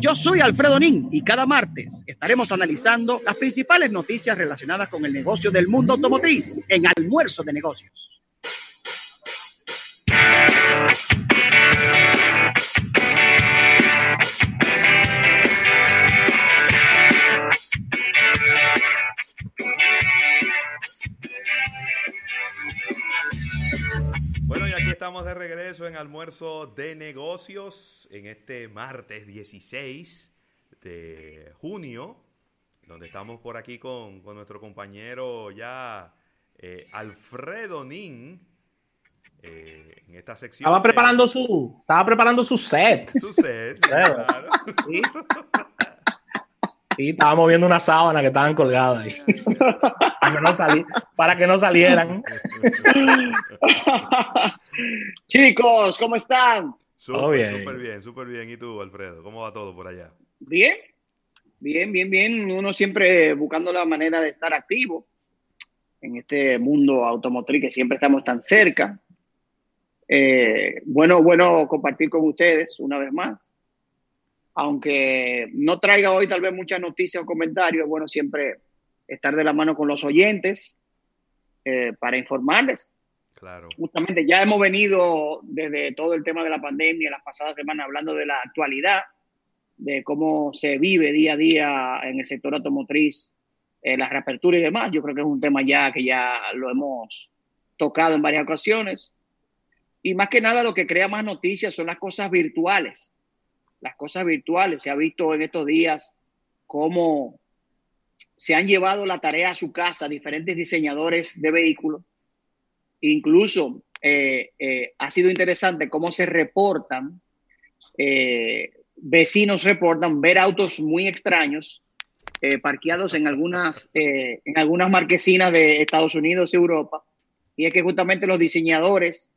Yo soy Alfredo Nin y cada martes estaremos analizando las principales noticias relacionadas con el negocio del mundo automotriz en Almuerzo de Negocios. Estamos de regreso en almuerzo de negocios en este martes 16 de junio, donde estamos por aquí con, con nuestro compañero ya eh, Alfredo Nin. eh, en esta sección. Estaba de- preparando su, estaba preparando su set. su set. claro. Sí. Sí, estaba moviendo una sábana que estaban colgadas ahí. para, que no sali- para que no salieran. Chicos, ¿cómo están? Súper, bien. súper bien, súper bien. ¿Y tú, Alfredo? ¿Cómo va todo por allá? Bien, bien, bien, bien. Uno siempre buscando la manera de estar activo en este mundo automotriz que siempre estamos tan cerca. Eh, bueno, bueno compartir con ustedes una vez más. Aunque no traiga hoy tal vez muchas noticias o comentarios, es bueno siempre estar de la mano con los oyentes eh, para informarles. Claro. justamente ya hemos venido desde todo el tema de la pandemia, las pasadas semanas, hablando de la actualidad, de cómo se vive día a día en el sector automotriz, eh, la reapertura y demás. Yo creo que es un tema ya que ya lo hemos tocado en varias ocasiones. Y más que nada lo que crea más noticias son las cosas virtuales. Las cosas virtuales. Se ha visto en estos días cómo se han llevado la tarea a su casa diferentes diseñadores de vehículos Incluso eh, eh, ha sido interesante cómo se reportan, eh, vecinos reportan ver autos muy extraños parqueados en algunas, en algunas marquesinas de Estados Unidos y Europa. Y es que justamente los diseñadores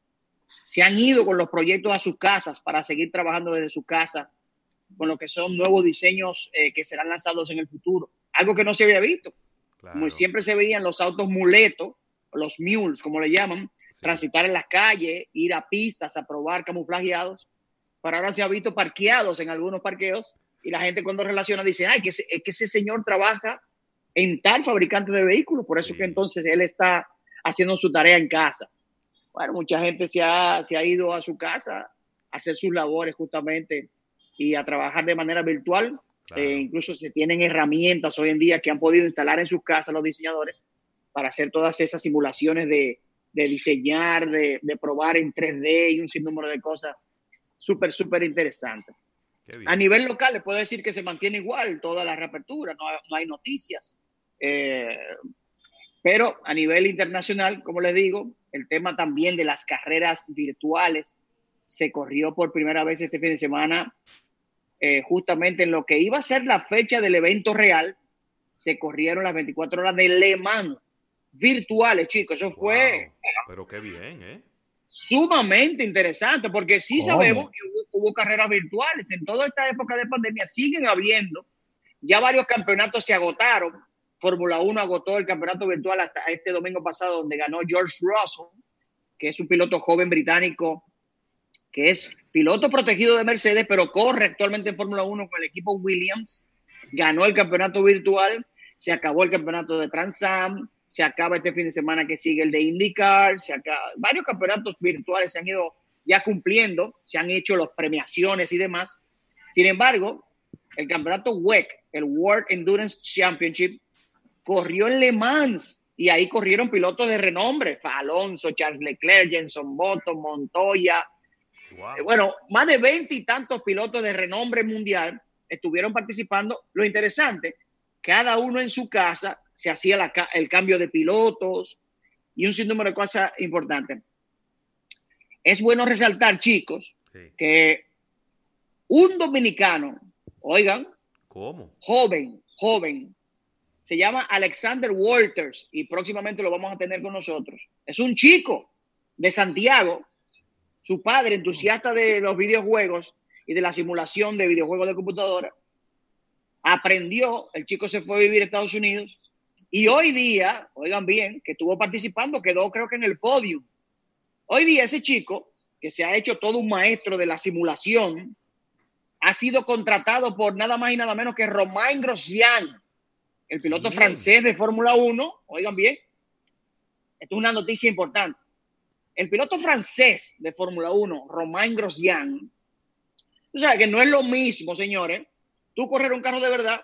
se han ido con los proyectos a sus casas para seguir trabajando desde su casa con lo que son nuevos diseños eh, que serán lanzados en el futuro. Algo que no se había visto. claro. Como siempre se veían los autos muletos, los mules, como le llaman, transitar en las calles, ir a pistas a probar camuflajeados. Pero ahora se ha visto parqueados en algunos parqueos y la gente cuando relaciona dice, ay, que ese, es que ese señor trabaja en tal fabricante de vehículos, por eso Sí. que entonces él está haciendo su tarea en casa. Bueno, mucha gente se ha, se ha ido a su casa a hacer sus labores justamente y a trabajar de manera virtual. Claro. Eh, incluso se tienen herramientas hoy en día que han podido instalar en sus casas los diseñadores para hacer todas esas simulaciones de, de diseñar, de, de probar en 3D y un sinnúmero de cosas súper, súper interesantes. A nivel local, les puedo decir que se mantiene igual toda la reapertura, no, no hay noticias. Eh, pero a nivel internacional, como les digo, el tema también de las carreras virtuales se corrió por primera vez este fin de semana, eh, justamente en lo que iba a ser la fecha del evento real, se corrieron las 24 horas de Le Mans virtuales, chicos. Eso fue Pero qué bien, ¿eh? sumamente interesante, porque sí ¿Cómo? sabemos que hubo, hubo carreras virtuales. En toda esta época de pandemia siguen habiendo. Ya varios campeonatos se agotaron. Fórmula 1 agotó el campeonato virtual hasta este domingo pasado, donde ganó George Russell, que es un piloto joven británico, que es piloto protegido de Mercedes, pero corre actualmente en Fórmula 1 con el equipo Williams. Ganó el campeonato virtual, se acabó el campeonato de Trans Am, se acaba este fin de semana que sigue el de IndyCar, se acaba, varios campeonatos virtuales se han ido ya cumpliendo, se han hecho las premiaciones y demás. Sin embargo, el campeonato WEC, el World Endurance Championship, corrió en Le Mans y ahí corrieron pilotos de renombre, Alonso, Charles Leclerc, Jenson Button, Montoya, Wow. eh, bueno, más de 20 y tantos pilotos de renombre mundial estuvieron participando. Lo interesante, cada uno en su casa se hacía la el cambio de pilotos y un sinnúmero de cosas importantes. Es bueno resaltar, chicos, Sí. que un dominicano, oigan, ¿Cómo? joven, joven, se llama Alexander Walters y próximamente lo vamos a tener con nosotros. Es un chico de Santiago, su padre entusiasta de los videojuegos y de la simulación de videojuegos de computadora. Aprendió, el chico se fue a vivir a Estados Unidos y hoy día, oigan bien, que estuvo participando, quedó creo que en el podio. Hoy día ese chico, que se ha hecho todo un maestro de la simulación, ha sido contratado por nada más y nada menos que Romain Grosjean, el piloto francés de Fórmula 1. Oigan bien, esto es una noticia importante. El piloto francés de Fórmula 1, Romain Grosjean, o sea que no es lo mismo, señores, tú correr un carro de verdad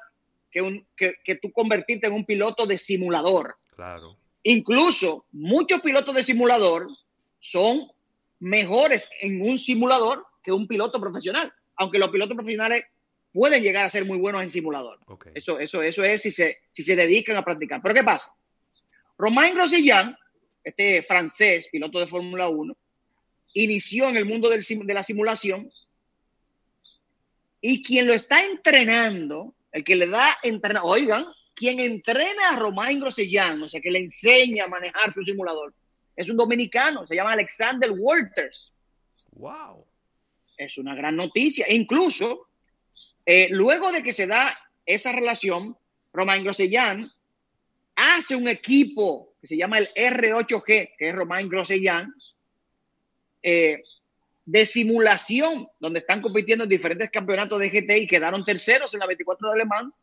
que, un, que, que tú convertirte en un piloto de simulador. Claro. Incluso muchos pilotos de simulador son mejores en un simulador que un piloto profesional, aunque los pilotos profesionales pueden llegar a ser muy buenos en simulador. Eso, eso, eso es si se, si se dedican a practicar. Pero ¿qué pasa? Romain Grosjean, este francés, piloto de Fórmula 1, inició en el mundo del de la simulación y quien lo está entrenando, el que le da entrenar, oigan, quien entrena a Romain Grosjean, o sea, que le enseña a manejar su simulador, es un dominicano, se llama Alexander Walters Wow. es una gran noticia. E incluso, eh, luego de que se da esa relación, Romain Grosjean hace un equipo que se llama el R8G, que es Romain Grosjean, eh, de simulación, donde están compitiendo en diferentes campeonatos de GT y quedaron terceros en la 24 de Le Mans,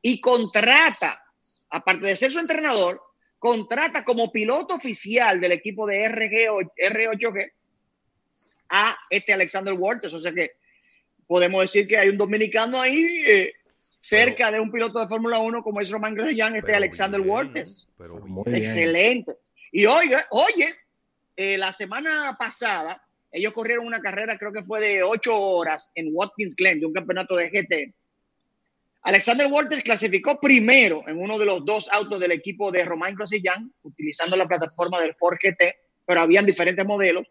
y contrata, aparte de ser su entrenador, contrata como piloto oficial del equipo de RG, o- R8G a este Alexander Walters. O sea que podemos decir que hay un dominicano ahí eh, cerca de un piloto de Fórmula 1 como es Roman Grosjean, este Alexander bien. Excelente. Y oye, oye, eh, la semana pasada ellos corrieron una carrera, creo que fue de ocho horas en Watkins Glen, de un campeonato de GT. Alexander Walters clasificó primero en uno de los dos autos del equipo de Romain Grosjean, utilizando la plataforma del Ford GT, pero habían diferentes modelos.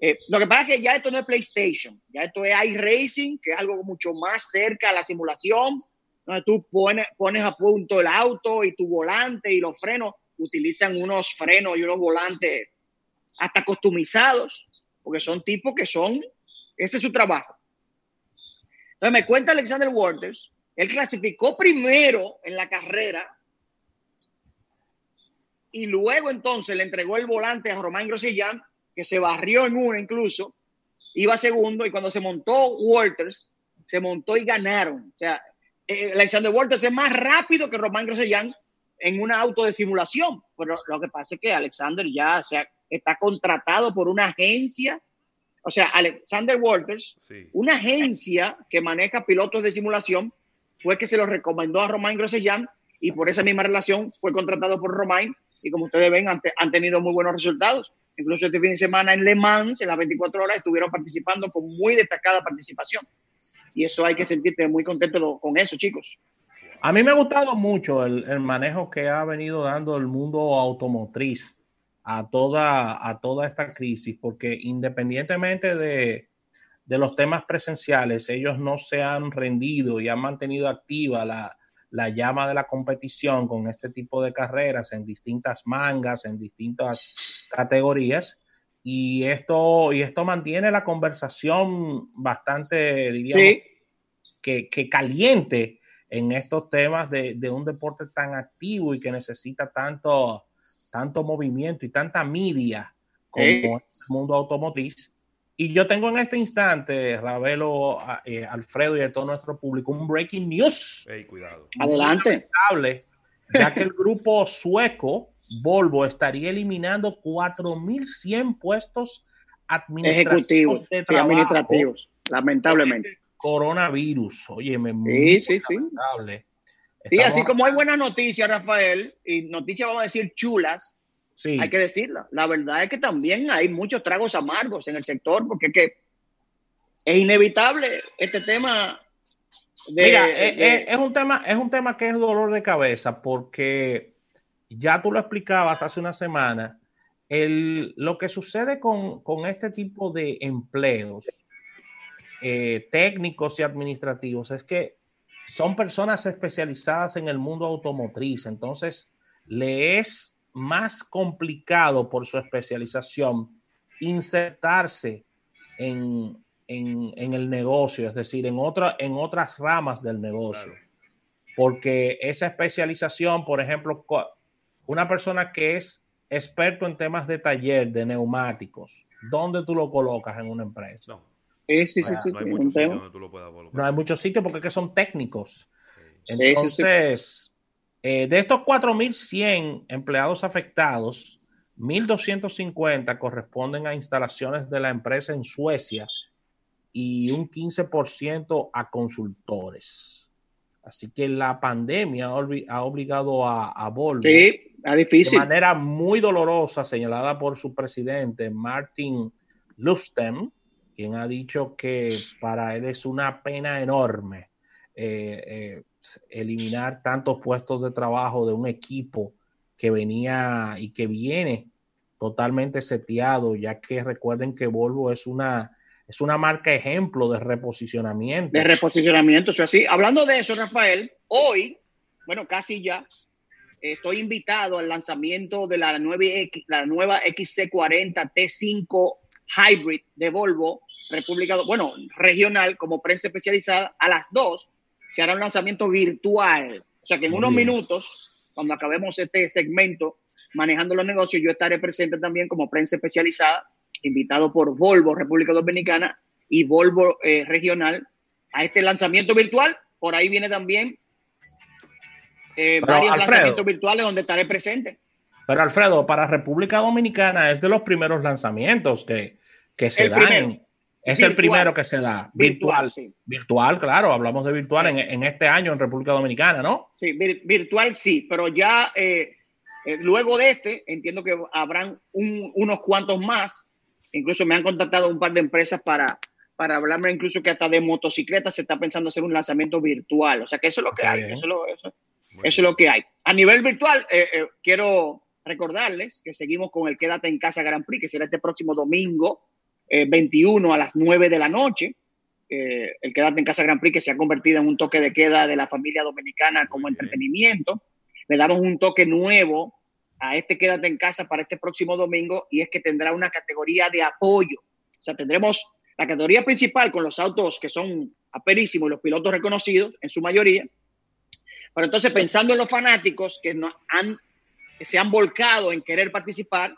Eh, lo que pasa es que ya esto no es PlayStation, ya esto es iRacing, que es algo mucho más cerca a la simulación, donde tú pones, pones a punto el auto y tu volante y los frenos utilizan unos frenos y unos volantes hasta customizados, porque son tipos que son, ese es su trabajo. Entonces me cuenta Alexander Walters, él clasificó primero en la carrera y luego entonces le entregó el volante a Román Grosjean, que se barrió en una incluso, iba segundo y cuando se montó Walters, se montó y ganaron. O sea, eh, Alexander Walters es más rápido que Román Grosjean en un auto de simulación, pero lo que pasa es que Alexander ya o sea, está contratado por una agencia, o sea, Alexander Walters, Sí. una agencia que maneja pilotos de simulación, fue que se lo recomendó a Romain Grosjean y por esa misma relación fue contratado por Romain y como ustedes ven han, te- han tenido muy buenos resultados. Incluso este fin de semana en Le Mans, en las 24 horas, estuvieron participando con muy destacada participación. Y eso hay que sentirte muy contento con eso, chicos. A mí me ha gustado mucho el, el manejo que ha venido dando el mundo automotriz a toda, a toda esta crisis, porque independientemente de, de los temas presenciales, ellos no se han rendido y han mantenido activa la, la llama de la competición con este tipo de carreras en distintas mangas, en distintas categorías. Y esto, y esto mantiene la conversación bastante, diríamos, Sí, que, que caliente en estos temas de, de un deporte tan activo y que necesita tanto, tanto movimiento y tanta media como Sí. el mundo automotriz. Y yo tengo en este instante, Ravelo, a- eh, Alfredo y a todo nuestro público, un breaking news Ey, cuidado. adelante. lamentable, ya que el grupo sueco Volvo estaría eliminando 4.100 puestos administrativos Ejecutivos de y administrativos, lamentablemente. coronavirus. Óyeme, Sí, muy sí, sí. lamentable. Sí, Estamos- así como hay buenas noticias, Rafael, y noticias, vamos a decir, chulas, Sí. hay que decirla. La verdad es que también hay muchos tragos amargos en el sector, porque es que es inevitable este tema de... Mira, de- eh, eh, es, un tema, es un tema que es dolor de cabeza porque ya tú lo explicabas hace una semana. El, lo que sucede con, con este tipo de empleos eh, técnicos y administrativos es que son personas especializadas en el mundo automotriz, entonces le es más complicado por su especialización insertarse en, en, en el negocio, es decir, en, otra, en otras ramas del negocio. Claro. Porque esa especialización, por ejemplo, una persona que es experto en temas de taller, de neumáticos, ¿dónde tú lo colocas en una empresa? No. Sí, sí, sí, sí, No hay muchos sitios donde tú lo puedas colocar. No hay muchos sitios porque es que son técnicos. Entonces, eh, de estos 4.100 empleados afectados, 1.250 corresponden a instalaciones de la empresa en Suecia y un 15% a consultores. Así que la pandemia ha obli- ha obligado a, a Volvo Sí, de difícil. manera muy dolorosa, señalada por su presidente Martin Lustem, quien ha dicho que para él es una pena enorme eh, eh, eliminar tantos puestos de trabajo de un equipo que venía y que viene totalmente seteado, ya que recuerden que Volvo es una, es una marca ejemplo de reposicionamiento. de reposicionamiento. Así. Hablando de eso, Rafael, hoy, bueno, casi ya, estoy invitado al lanzamiento de la, 9X, la nueva XC40 T5 Hybrid de Volvo, República, bueno, regional, como prensa especializada, a las 2 se hará un lanzamiento virtual. O sea que en Muy unos bien. minutos, cuando acabemos este segmento manejando los negocios, yo estaré presente también como prensa especializada, invitado por Volvo República Dominicana y Volvo eh, Regional a este lanzamiento virtual. Por ahí viene también eh, varios Alfredo. lanzamientos virtuales donde estaré presente. Pero Alfredo, para República Dominicana es de los primeros lanzamientos que, que se El dan. primero. Es el Virtual. primero que se da. Virtual. sí. Virtual, claro. Hablamos de virtual en, en este año en República Dominicana, ¿no? Sí, vir- virtual sí, pero ya eh, eh, luego de este, entiendo que habrán un- unos cuantos más. Incluso me han contactado un par de empresas para, para hablarme incluso que hasta de motocicletas se está pensando hacer un lanzamiento virtual. O sea que eso es lo que hay. Eso es lo, eso- es lo que hay. A nivel virtual, eh, eh, quiero recordarles que seguimos con el Quédate en Casa Grand Prix, que será este próximo domingo eh, 21 a las 9 de la noche. Eh, el Quédate en Casa Grand Prix, que se ha convertido en un toque de queda de la familia dominicana como Muy bien. entretenimiento. Le damos un toque nuevo a este Quédate en Casa para este próximo domingo y es que tendrá una categoría de apoyo. O sea, tendremos la categoría principal con los autos que son aperísimos y los pilotos reconocidos en su mayoría. Pero entonces, pensando en los fanáticos que, no han, que se han volcado en querer participar,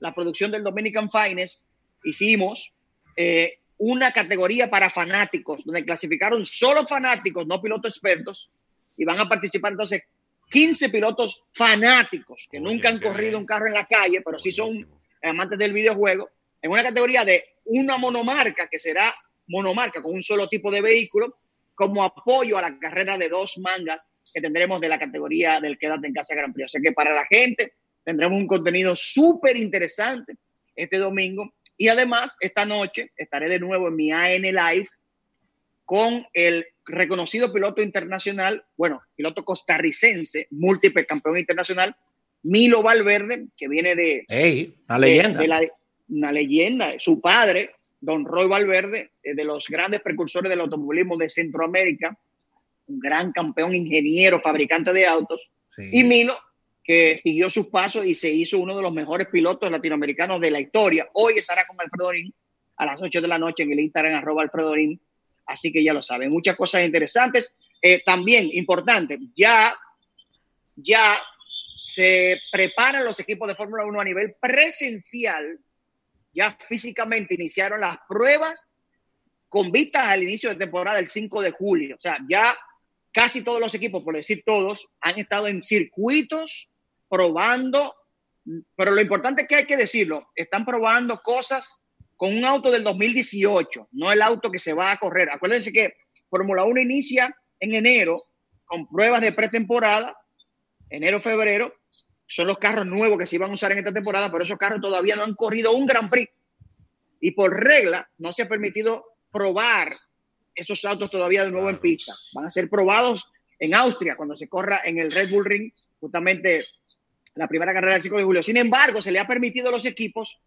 la producción del Dominican Finest hicimos eh, una categoría para fanáticos, donde clasificaron solo fanáticos, no pilotos expertos, y van a participar entonces 15 pilotos fanáticos que Oye, nunca han corrido bien. un carro en la calle, pero sí son amantes del videojuego, en una categoría de una monomarca, que será monomarca con un solo tipo de vehículo, como apoyo a la carrera de dos mangas que tendremos de la categoría del Quédate en Casa Gran Prix. O sea que para la gente tendremos un contenido súper interesante este domingo. Y además, esta noche estaré de nuevo en mi AN Live con el reconocido piloto internacional, bueno, piloto costarricense, múltiple campeón internacional, Milo Valverde, que viene de, una leyenda. de la- una leyenda. Su padre, don Roy Valverde, es de los grandes precursores del automovilismo de Centroamérica, un gran campeón, ingeniero, fabricante de autos. Sí. Y Milo, que siguió sus pasos y se hizo uno de los mejores pilotos latinoamericanos de la historia. Hoy estará con Alfredo Rin a las 8 de la noche en el Instagram, arroba Alfredo Rin. Así que ya lo saben, muchas cosas interesantes. Eh, también, importante, ya, ya se preparan los equipos de Fórmula 1 a nivel presencial. Ya físicamente iniciaron las pruebas con vistas al inicio de temporada el 5 de julio. O sea, ya casi todos los equipos, por decir todos, han estado en circuitos probando, pero lo importante es que hay que decirlo, están probando cosas con un auto del 2018, no el auto que se va a correr. Acuérdense que Fórmula 1 inicia en enero con pruebas de pretemporada, enero, febrero, son los carros nuevos que se iban a usar en esta temporada, pero esos carros todavía no han corrido un Grand Prix. Y por regla no se ha permitido probar esos autos todavía de nuevo en pista. Van a ser probados en Austria cuando se corra en el Red Bull Ring, justamente la primera carrera del 5 de julio. Sin embargo, se le ha permitido a los equipos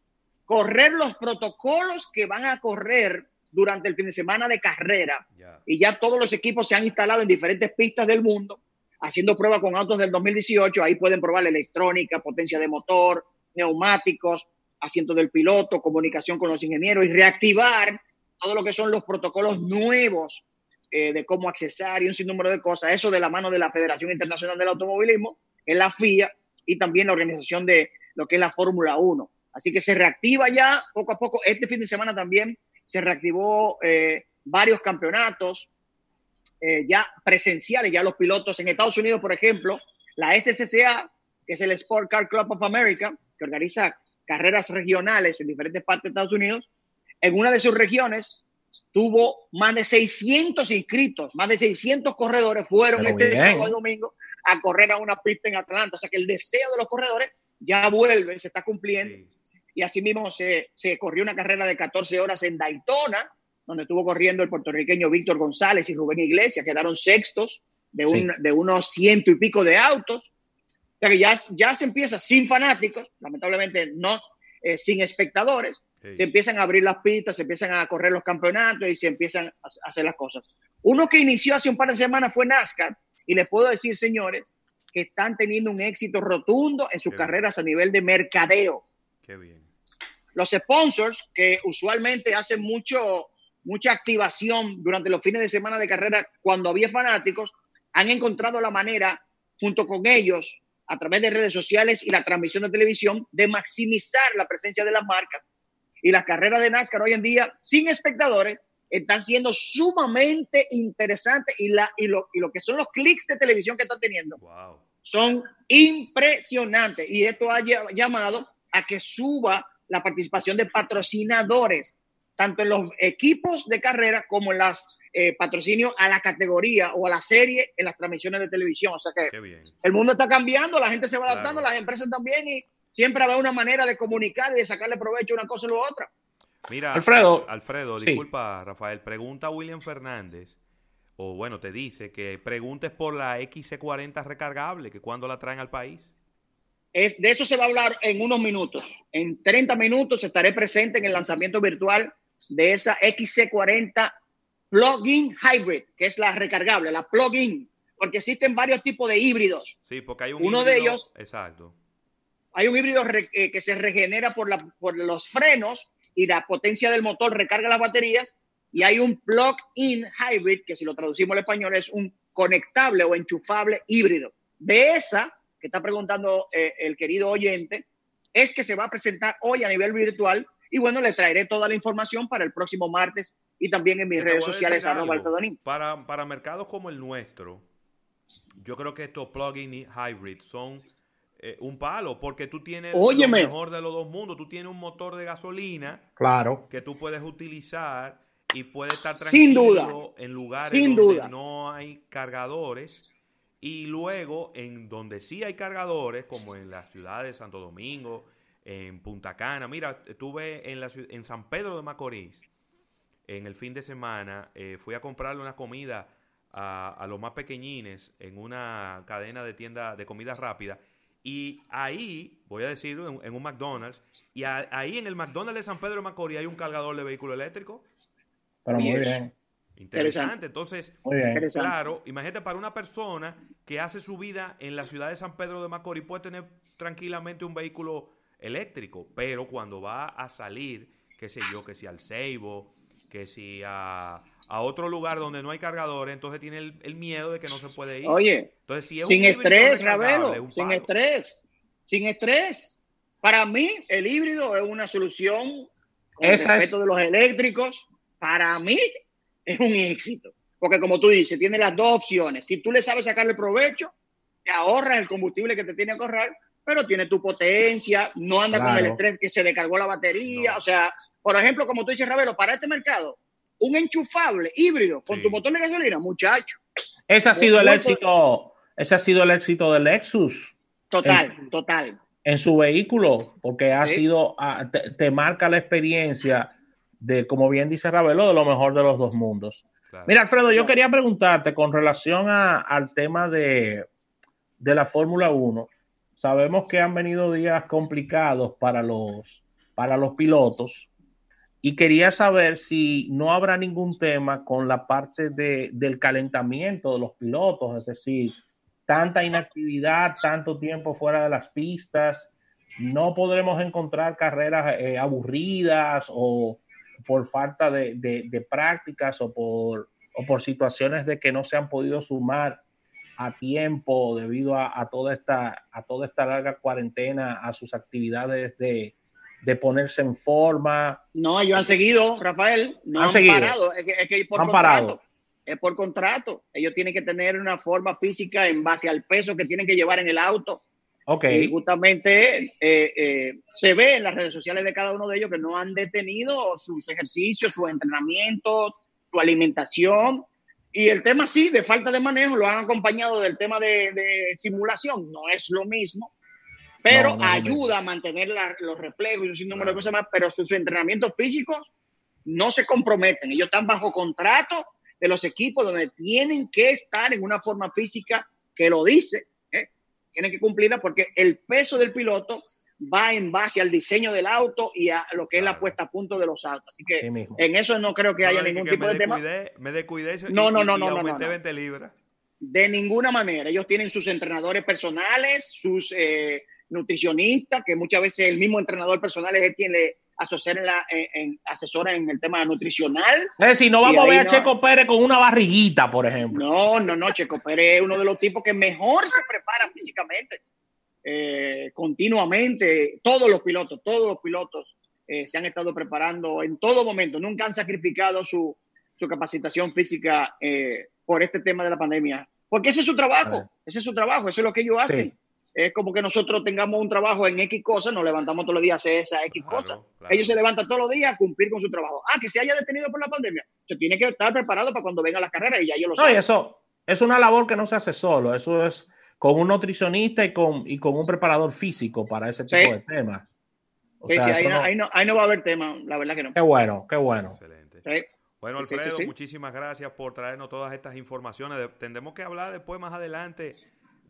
correr los protocolos que van a correr durante el fin de semana de carrera. Ya. Y ya todos los equipos se han instalado en diferentes pistas del mundo, haciendo pruebas con autos del 2018. Ahí pueden probar la electrónica, potencia de motor, neumáticos, asiento del piloto, comunicación con los ingenieros y reactivar todo lo que son los protocolos nuevos eh, de cómo accesar y un sinnúmero de cosas. Eso de la mano de la Federación Internacional del Automovilismo, en la FIA y también la organización de lo que es la Fórmula 1. Así que se reactiva ya poco a poco. Este fin de semana también se reactivó eh, varios campeonatos eh, ya presenciales, ya los pilotos en Estados Unidos, por ejemplo, la SCCA, que es el Sport Car Club of America, que organiza carreras regionales en diferentes partes de Estados Unidos, en una de sus regiones tuvo más de 600 inscritos, más de 600 corredores fueron este sábado y domingo a correr a una pista en Atlanta. O sea que el deseo de los corredores ya vuelve, se está cumpliendo. Y asimismo se, se corrió una carrera de 14 horas en Daytona, donde estuvo corriendo el puertorriqueño Víctor González y Rubén Iglesias, quedaron sextos de, un, de unos ciento y pico de autos. O sea que ya, ya se empieza sin fanáticos, lamentablemente no, eh, sin espectadores, se empiezan a abrir las pistas, se empiezan a correr los campeonatos y se empiezan a hacer las cosas. Uno que inició hace un par de semanas fue NASCAR y les puedo decir, señores, que están teniendo un éxito rotundo en sus carreras a nivel de mercadeo. Qué bien. Los sponsors que usualmente hacen mucho, mucha activación durante los fines de semana de carrera cuando había fanáticos, han encontrado la manera, junto con ellos, a través de redes sociales y la transmisión de televisión, de maximizar la presencia de las marcas y las carreras de NASCAR hoy en día, sin espectadores, están siendo sumamente interesantes y, la, y, lo, y lo que son los clics de televisión que están teniendo son impresionantes. Y esto ha llamado a que suba la participación de patrocinadores, tanto en los equipos de carrera como en las eh, patrocinios a la categoría o a la serie en las transmisiones de televisión. O sea que el mundo está cambiando, la gente se va adaptando, las empresas también y siempre habrá una manera de comunicar y de sacarle provecho una cosa y la otra. Mira, Alfredo, Alfredo, disculpa, Rafael, pregunta a William Fernández, o bueno, te dice que preguntes por la XC40 recargable, que cuando la traen al país. Es, de eso se va a hablar en unos minutos. En 30 minutos estaré presente en el lanzamiento virtual de esa XC40 Plug-in Hybrid, que es la recargable, la plug-in, porque existen varios tipos de híbridos. Sí, porque hay un Uno de ellos. Exacto hay un híbrido eh, que se regenera por, la, por los frenos y la potencia del motor recarga las baterías. Y hay un plug-in hybrid, que si lo traducimos al español es un conectable o enchufable híbrido. De esa que está preguntando eh, el querido oyente, es que se va a presentar hoy a nivel virtual. Y bueno, le traeré toda la información para el próximo martes y también en mis redes sociales. Para, para mercados como el nuestro, yo creo que estos plug-in hybrid son eh, un palo, porque tú tienes lo mejor de los dos mundos. Tú tienes un motor de gasolina claro. que tú puedes utilizar y puedes estar tranquilo en lugares donde no hay cargadores. Y luego, en donde sí hay cargadores, como en la ciudad de Santo Domingo, en Punta Cana. Mira, estuve en, la, en San Pedro de Macorís en el fin de semana. Eh, fui a comprarle una comida a, a, los más pequeñines en una cadena de tienda de comida rápida y ahí, voy a decirlo, en, un McDonald's, y ahí en el McDonald's de San Pedro de Macorís hay un cargador de vehículo eléctrico. Pero muy bien. Interesante. Entonces, claro, imagínate para una persona que hace su vida en la ciudad de San Pedro de Macorís puede tener tranquilamente un vehículo eléctrico, pero cuando va a salir, qué sé yo, que si al Seibo, que si a, a otro lugar donde no hay cargadores, entonces tiene el, miedo de que no se puede ir. Oye, entonces, si es sin estrés, Ravelo, sin estrés, sin estrés. Para mí, el híbrido es una solución con respecto de los eléctricos. Para mí, es un éxito. Porque como tú dices, tiene las dos opciones. Si tú le sabes sacarle provecho, te ahorras el combustible que te tiene que ahorrar, pero tiene tu potencia, no anda con el estrés que se descargó la batería. O sea, por ejemplo, como tú dices, Ravelo, para este mercado, un enchufable híbrido con tu motor de gasolina, muchacho. Ese ha sido el éxito, ese ha sido el éxito del Lexus. Total, total. En su vehículo, porque ha sido, ah, te, marca la experiencia de, como bien dice Ravelo, de lo mejor de los dos mundos. Mira, Alfredo, yo quería preguntarte con relación al tema de, de la Fórmula 1. Sabemos que han venido días complicados para los, para los pilotos y quería saber si no habrá ningún tema con la parte de, del calentamiento de los pilotos, es decir, tanta inactividad, tanto tiempo fuera de las pistas, no podremos encontrar carreras eh, aburridas o por falta de, de, prácticas o por, o por situaciones de que no se han podido sumar a tiempo debido a, a, toda esta, a toda esta larga cuarentena a sus actividades de, de ponerse en forma. No, ellos han seguido, Rafael. No han, han seguido. parado. Es que, es que por han contrato. parado. Es por contrato. Ellos tienen que tener una forma física en base al peso que tienen que llevar en el auto. Ok. Y justamente eh, eh, se ve en las redes sociales de cada uno de ellos que no han detenido sus ejercicios, sus entrenamientos, su alimentación. Y el tema sí, de falta de manejo, lo han acompañado del tema de, de simulación. No es lo mismo, pero No, no ayuda a mantener la- los reflejos y un sinnúmero de cosas más. Pero sus, sus entrenamientos físicos no se comprometen. Ellos están bajo contrato de los equipos donde tienen que estar en una forma física que lo dice, ¿eh? tienen que cumplirla porque el peso del piloto va en base al diseño del auto y a lo que es la puesta a punto de los autos. Así que en eso no creo que haya ningún que tipo de tema. Me descuidé y- No, no, y- no, y no, no, aumenté no. 20 libras. De ninguna manera. Ellos tienen sus entrenadores personales, sus eh, nutricionistas, que muchas veces el mismo entrenador personal es el quien le asesora en, la, en- en- asesora en el tema nutricional. Es decir, no vamos a ver a no- Checo Pérez con una barriguita, por ejemplo. No, no, no, Checo Pérez es uno de los tipos que mejor se prepara físicamente, eh, continuamente. Todos los pilotos, todos los pilotos eh, se han estado preparando en todo momento. Nunca han sacrificado su, su capacitación física eh, por este tema de la pandemia. Porque ese es su trabajo, ese es su trabajo, eso es lo que ellos hacen. Sí. Es como que nosotros tengamos un trabajo en X cosas, nos levantamos todos los días a hacer esa X Claro, cosa. claro. Ellos se levantan todos los días a cumplir con su trabajo. Ah, que se haya detenido por la pandemia. Se tiene que estar preparado para cuando venga la carrera y ya yo lo No, y sé. eso es una labor que no se hace solo. Eso es con un nutricionista y con, y con un preparador físico para ese tipo Sí. de temas. O Sí, sea, sí, ahí, no, no- ahí, no, ahí no va a haber tema, la verdad que no. Qué bueno, qué bueno. Excelente. Sí. Bueno, Sí, sí, Alfredo, sí. muchísimas gracias por traernos todas estas informaciones. Tendremos que hablar después, más adelante,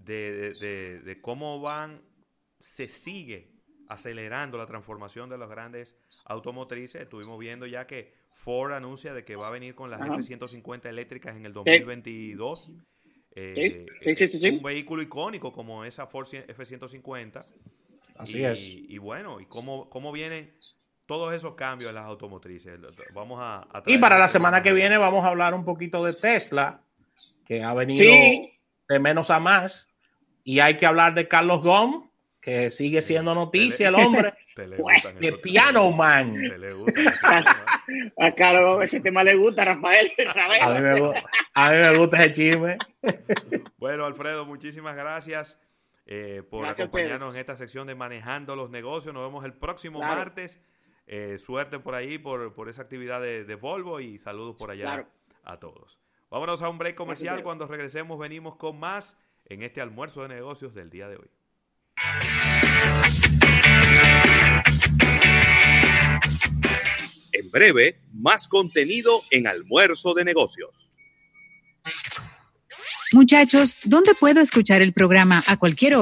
de, de- de- cómo van, se sigue acelerando la transformación de las grandes automotrices. Estuvimos viendo ya que Ford anuncia de que va a venir con las Ajá. F-150 eléctricas en el 2022. Eh, Sí, sí, sí, sí. Un vehículo icónico como esa Ford F-150. Así y, es. Y bueno, y cómo, cómo vienen todos esos cambios en las automotrices. Vamos a, a Y para la un semana que viene vamos a hablar un poquito de Tesla, que ha venido Sí. de menos a más. Y hay que hablar de Carlos Gom, que sigue siendo noticia el hombre. De esos Piano temas. Man. A Carlos ese tema le gusta, Rafael. A mí me, a mí me gusta ese chisme. Bueno, Alfredo, muchísimas gracias eh, por Gracias acompañarnos en esta sección de Manejando los Negocios. Nos vemos el próximo Claro. martes. Eh, suerte por ahí, por, por esa actividad de, de Volvo y saludos por allá Claro. a todos. Vámonos a un break comercial. Cuando regresemos venimos con más en este almuerzo de negocios del día de hoy. En breve, más contenido en Almuerzo de Negocios. Muchachos, ¿dónde puedo escuchar el programa a cualquier hora?